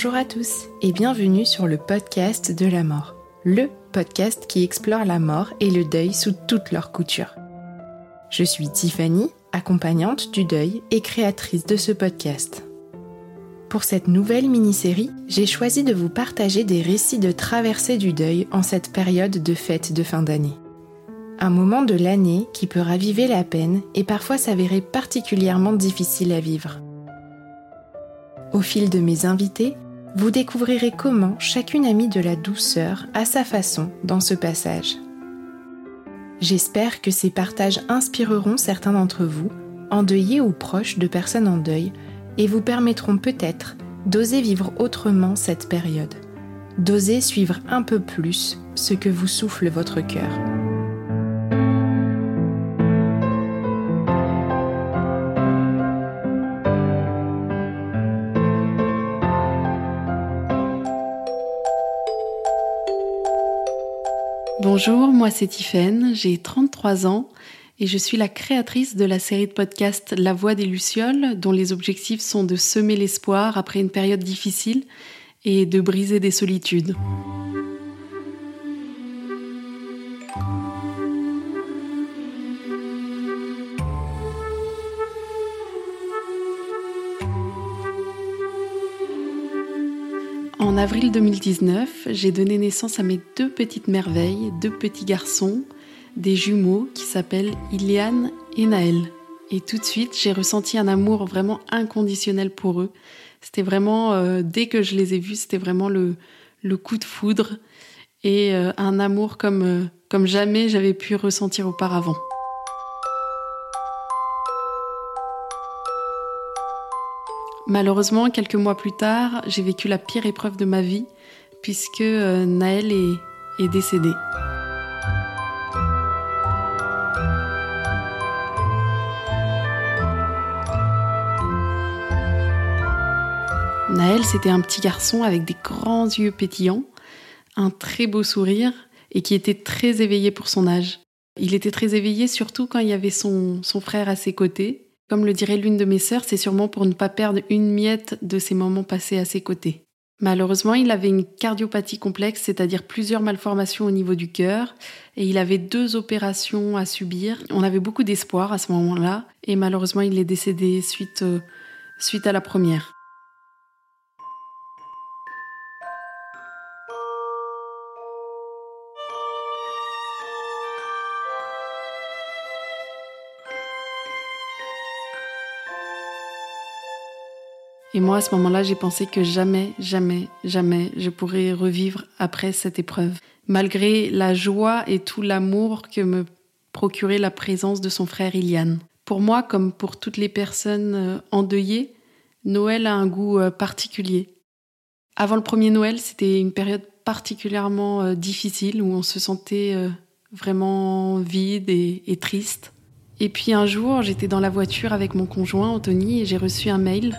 Bonjour à tous et bienvenue sur le podcast de la mort, le podcast qui explore la mort et le deuil sous toutes leurs coutures. Je suis Tiffany, accompagnante du deuil et créatrice de ce podcast. Pour cette nouvelle mini-série, j'ai choisi de vous partager des récits de traversée du deuil en cette période de fête de fin d'année. Un moment de l'année qui peut raviver la peine et parfois s'avérer particulièrement difficile à vivre. Au fil de mes invités, vous découvrirez comment chacune a mis de la douceur à sa façon dans ce passage. J'espère que ces partages inspireront certains d'entre vous, endeuillés ou proches de personnes en deuil, et vous permettront peut-être d'oser vivre autrement cette période, d'oser suivre un peu plus ce que vous souffle votre cœur. Bonjour, moi c'est Tiffaine, j'ai 33 ans et je suis la créatrice de la série de podcast La Voix des Lucioles, dont les objectifs sont de semer l'espoir après une période difficile et de briser des solitudes. En avril 2019, j'ai donné naissance à mes deux petites merveilles, deux petits garçons, des jumeaux qui s'appellent Iliane et Naël. Et tout de suite, j'ai ressenti un amour vraiment inconditionnel pour eux. C'était vraiment, euh, dès que je les ai vus, c'était vraiment le, coup de foudre et euh, un amour comme, euh, comme jamais j'avais pu ressentir auparavant. Malheureusement, quelques mois plus tard, j'ai vécu la pire épreuve de ma vie, puisque euh, Naël est, est décédé. Naël, c'était un petit garçon avec des grands yeux pétillants, un très beau sourire et qui était très éveillé pour son âge. Il était très éveillé surtout quand il y avait son, son frère à ses côtés comme le dirait l'une de mes sœurs, c'est sûrement pour ne pas perdre une miette de ces moments passés à ses côtés. Malheureusement, il avait une cardiopathie complexe, c'est-à-dire plusieurs malformations au niveau du cœur, et il avait deux opérations à subir. On avait beaucoup d'espoir à ce moment-là, et malheureusement, il est décédé suite, euh, suite à la première. Et moi, à ce moment-là, j'ai pensé que jamais, jamais, jamais je pourrais revivre après cette épreuve. Malgré la joie et tout l'amour que me procurait la présence de son frère Iliane. Pour moi, comme pour toutes les personnes euh, endeuillées, Noël a un goût euh, particulier. Avant le premier Noël, c'était une période particulièrement euh, difficile où on se sentait vraiment vide et, et triste. Et puis un jour, j'étais dans la voiture avec mon conjoint Anthony et j'ai reçu un mail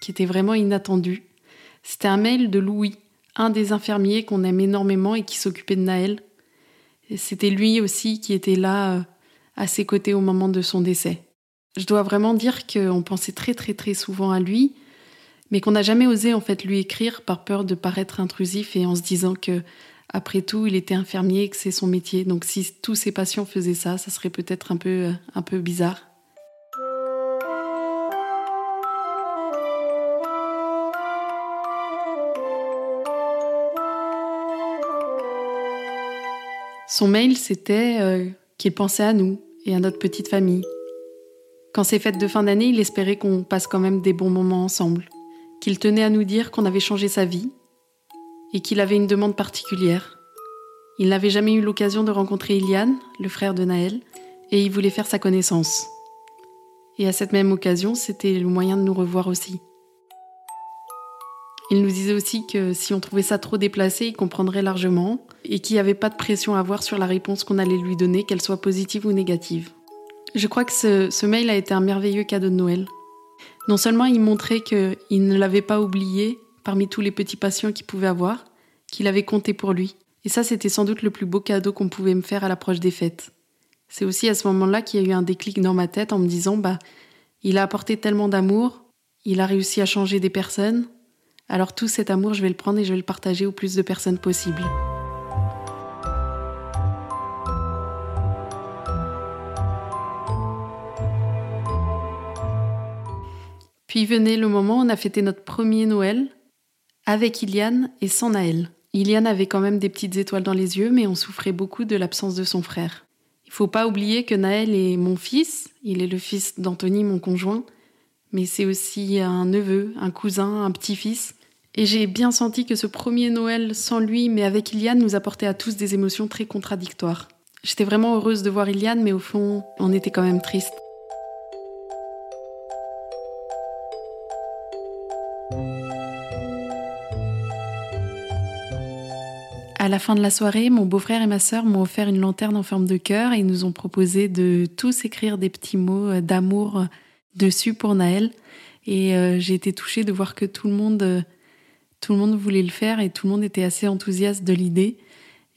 qui était vraiment inattendu. C'était un mail de Louis, un des infirmiers qu'on aime énormément et qui s'occupait de Naël. C'était lui aussi qui était là euh, à ses côtés au moment de son décès. Je dois vraiment dire qu'on pensait très très très souvent à lui, mais qu'on n'a jamais osé en fait lui écrire par peur de paraître intrusif et en se disant que après tout il était infirmier et que c'est son métier. Donc si tous ses patients faisaient ça, ça serait peut-être un peu euh, un peu bizarre. Son mail, c'était euh, qu'il pensait à nous et à notre petite famille. Quand c'est fêtes de fin d'année, il espérait qu'on passe quand même des bons moments ensemble. Qu'il tenait à nous dire qu'on avait changé sa vie et qu'il avait une demande particulière. Il n'avait jamais eu l'occasion de rencontrer Ilian, le frère de Naël, et il voulait faire sa connaissance. Et à cette même occasion, c'était le moyen de nous revoir aussi. Il nous disait aussi que si on trouvait ça trop déplacé, il comprendrait largement et qu'il n'y avait pas de pression à avoir sur la réponse qu'on allait lui donner, qu'elle soit positive ou négative. Je crois que ce, ce, mail a été un merveilleux cadeau de Noël. Non seulement il montrait qu'il ne l'avait pas oublié parmi tous les petits patients qu'il pouvait avoir, qu'il avait compté pour lui. Et ça, c'était sans doute le plus beau cadeau qu'on pouvait me faire à l'approche des fêtes. C'est aussi à ce moment-là qu'il y a eu un déclic dans ma tête en me disant, bah, il a apporté tellement d'amour, il a réussi à changer des personnes, alors tout cet amour, je vais le prendre et je vais le partager au plus de personnes possible. Puis venait le moment où on a fêté notre premier Noël avec Iliane et sans Naël. Iliane avait quand même des petites étoiles dans les yeux, mais on souffrait beaucoup de l'absence de son frère. Il faut pas oublier que Naël est mon fils, il est le fils d'Anthony, mon conjoint, mais c'est aussi un neveu, un cousin, un petit-fils. Et j'ai bien senti que ce premier Noël sans lui, mais avec Iliane, nous apportait à tous des émotions très contradictoires. J'étais vraiment heureuse de voir Iliane, mais au fond, on était quand même triste. À la fin de la soirée, mon beau-frère et ma sœur m'ont offert une lanterne en forme de cœur et ils nous ont proposé de tous écrire des petits mots d'amour dessus pour Naël. Et euh, j'ai été touchée de voir que tout le monde tout le monde voulait le faire et tout le monde était assez enthousiaste de l'idée.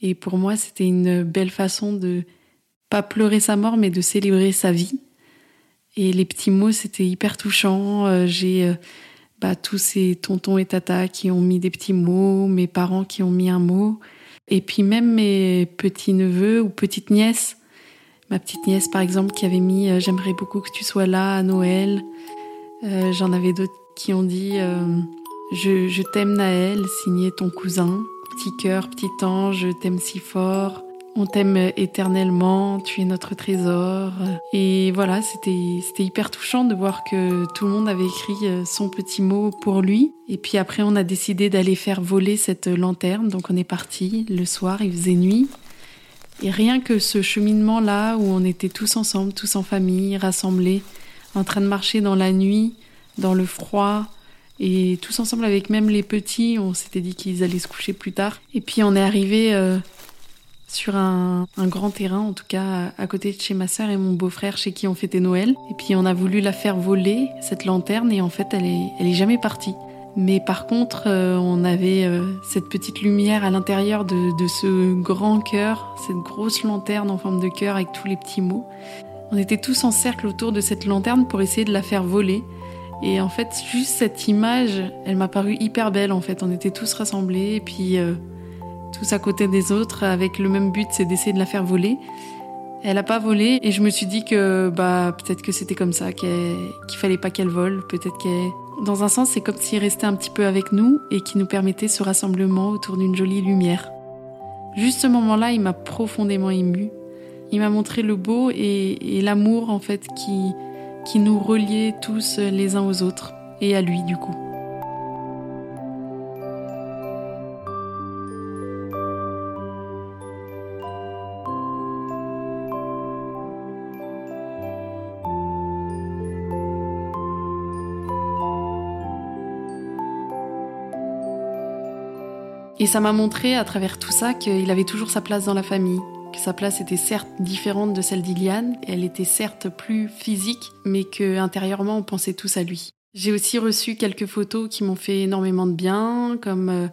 Et pour moi, c'était une belle façon de pas pleurer sa mort, mais de célébrer sa vie. Et les petits mots, c'était hyper touchant. Euh, j'ai euh, bah, tous ces tontons et tatas qui ont mis des petits mots, mes parents qui ont mis un mot, et puis même mes petits-neveux ou petites-nièces. Ma petite nièce, par exemple, qui avait mis euh, J'aimerais beaucoup que tu sois là à Noël. J'en avais d'autres qui ont dit je, t'aime Naël, signé ton cousin. Petit cœur, petit ange, je t'aime si fort. On t'aime éternellement, tu es notre trésor. Et voilà, c'était, c'était hyper touchant de voir que tout le monde avait écrit euh, son petit mot pour lui. Et puis après, on a décidé d'aller faire voler cette lanterne. Donc on est parti. Le soir, il faisait nuit. Et rien que ce cheminement-là où on était tous ensemble, tous en famille, rassemblés, en train de marcher dans la nuit, dans le froid, et tous ensemble avec même les petits, on s'était dit qu'ils allaient se coucher plus tard. Et puis on est arrivé euh, sur un, grand terrain, en tout cas à côté de chez ma sœur et mon beau-frère chez qui on fêtait Noël. Et puis on a voulu la faire voler, cette lanterne, et en fait elle est, elle est jamais partie. Mais par contre, euh, on avait euh, cette petite lumière à l'intérieur de, de ce grand cœur, cette grosse lanterne en forme de cœur avec tous les petits mots. On était tous en cercle autour de cette lanterne pour essayer de la faire voler. Et en fait, juste cette image, elle m'a paru hyper belle. En fait, on était tous rassemblés et puis euh, tous à côté des autres avec le même but, c'est d'essayer de la faire voler. Elle a pas volé et je me suis dit que bah peut-être que c'était comme ça, qu'il fallait pas qu'elle vole. Peut-être qu'elle, dans un sens, c'est comme s'il restait un petit peu avec nous et qui nous permettait ce rassemblement autour d'une jolie lumière. Juste ce moment-là, il m'a profondément ému. Il m'a montré le beau et l'amour en fait qui qui nous reliait tous les uns aux autres et à lui du coup. Et ça m'a montré à travers tout ça qu'il avait toujours sa place dans la famille, sa place était certes différente de celle d'Iliane, elle était certes plus physique, mais que intérieurement on pensait tous à lui. J'ai aussi reçu quelques photos qui m'ont fait énormément de bien, comme euh,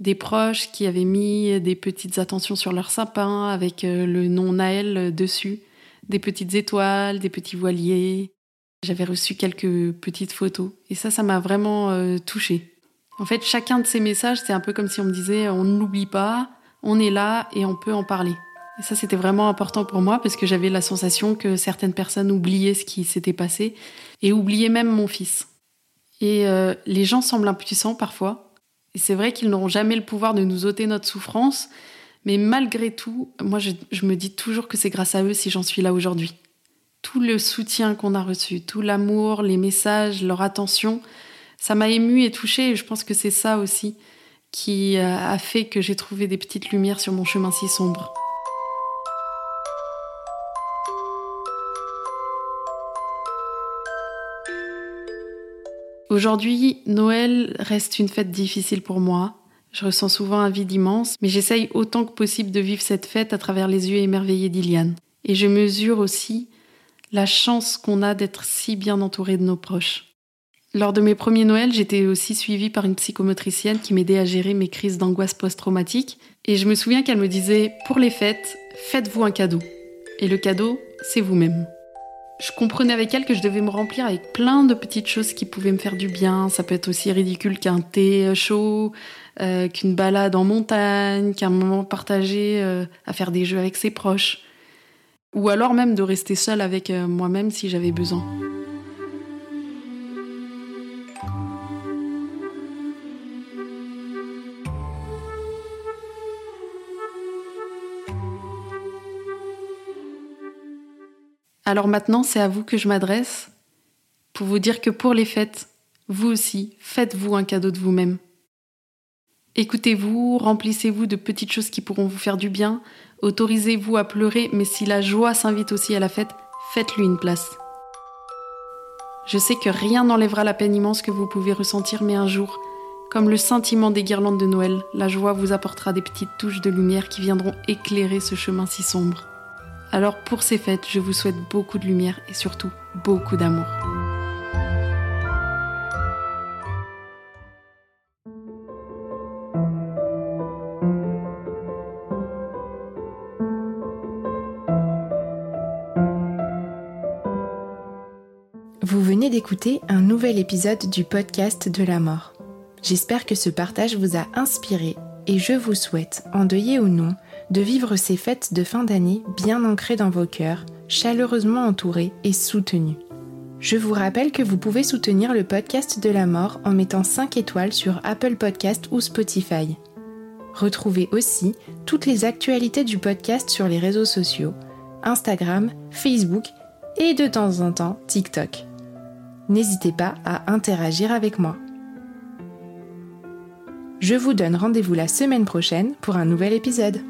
des proches qui avaient mis des petites attentions sur leur sapin avec euh, le nom Naël dessus, des petites étoiles, des petits voiliers. J'avais reçu quelques petites photos et ça, ça m'a vraiment euh, touchée. En fait, chacun de ces messages, c'est un peu comme si on me disait on ne l'oublie pas, on est là et on peut en parler. Et ça, c'était vraiment important pour moi parce que j'avais la sensation que certaines personnes oubliaient ce qui s'était passé et oubliaient même mon fils. Et euh, les gens semblent impuissants parfois. Et c'est vrai qu'ils n'auront jamais le pouvoir de nous ôter notre souffrance, Mais malgré tout, moi, je, me dis toujours que c'est grâce à eux si j'en suis là aujourd'hui. Tout le soutien qu'on a reçu, tout l'amour, les messages, leur attention, ça m'a ému et touché. Et je pense que c'est ça aussi qui a fait que j'ai trouvé des petites lumières sur mon chemin si sombre. Aujourd'hui, Noël reste une fête difficile pour moi. Je ressens souvent un vide immense, mais j'essaye autant que possible de vivre cette fête à travers les yeux émerveillés d'Iliane. Et je mesure aussi la chance qu'on a d'être si bien entouré de nos proches. Lors de mes premiers Noëls, j'étais aussi suivie par une psychomotricienne qui m'aidait à gérer mes crises d'angoisse post-traumatique. Et je me souviens qu'elle me disait Pour les fêtes, faites-vous un cadeau. Et le cadeau, c'est vous-même je comprenais avec elle que je devais me remplir avec plein de petites choses qui pouvaient me faire du bien. Ça peut être aussi ridicule qu'un thé chaud, euh, qu'une balade en montagne, qu'un moment partagé euh, à faire des jeux avec ses proches. Ou alors même de rester seule avec euh, moi-même si j'avais besoin. Alors maintenant, c'est à vous que je m'adresse pour vous dire que pour les fêtes, vous aussi, faites-vous un cadeau de vous-même. Écoutez-vous, remplissez-vous de petites choses qui pourront vous faire du bien, autorisez-vous à pleurer, mais si la joie s'invite aussi à la fête, faites-lui une place. Je sais que rien n'enlèvera la peine immense que vous pouvez ressentir, mais un jour, comme le sentiment des guirlandes de Noël, la joie vous apportera des petites touches de lumière qui viendront éclairer ce chemin si sombre. Alors pour ces fêtes, je vous souhaite beaucoup de lumière et surtout beaucoup d'amour. Vous venez d'écouter un nouvel épisode du podcast de la mort. J'espère que ce partage vous a inspiré et je vous souhaite, endeuillé ou non, de vivre ces fêtes de fin d'année bien ancrées dans vos cœurs, chaleureusement entourées et soutenues. Je vous rappelle que vous pouvez soutenir le podcast de la mort en mettant 5 étoiles sur Apple Podcast ou Spotify. Retrouvez aussi toutes les actualités du podcast sur les réseaux sociaux, Instagram, Facebook et de temps en temps TikTok. N'hésitez pas à interagir avec moi. Je vous donne rendez-vous la semaine prochaine pour un nouvel épisode.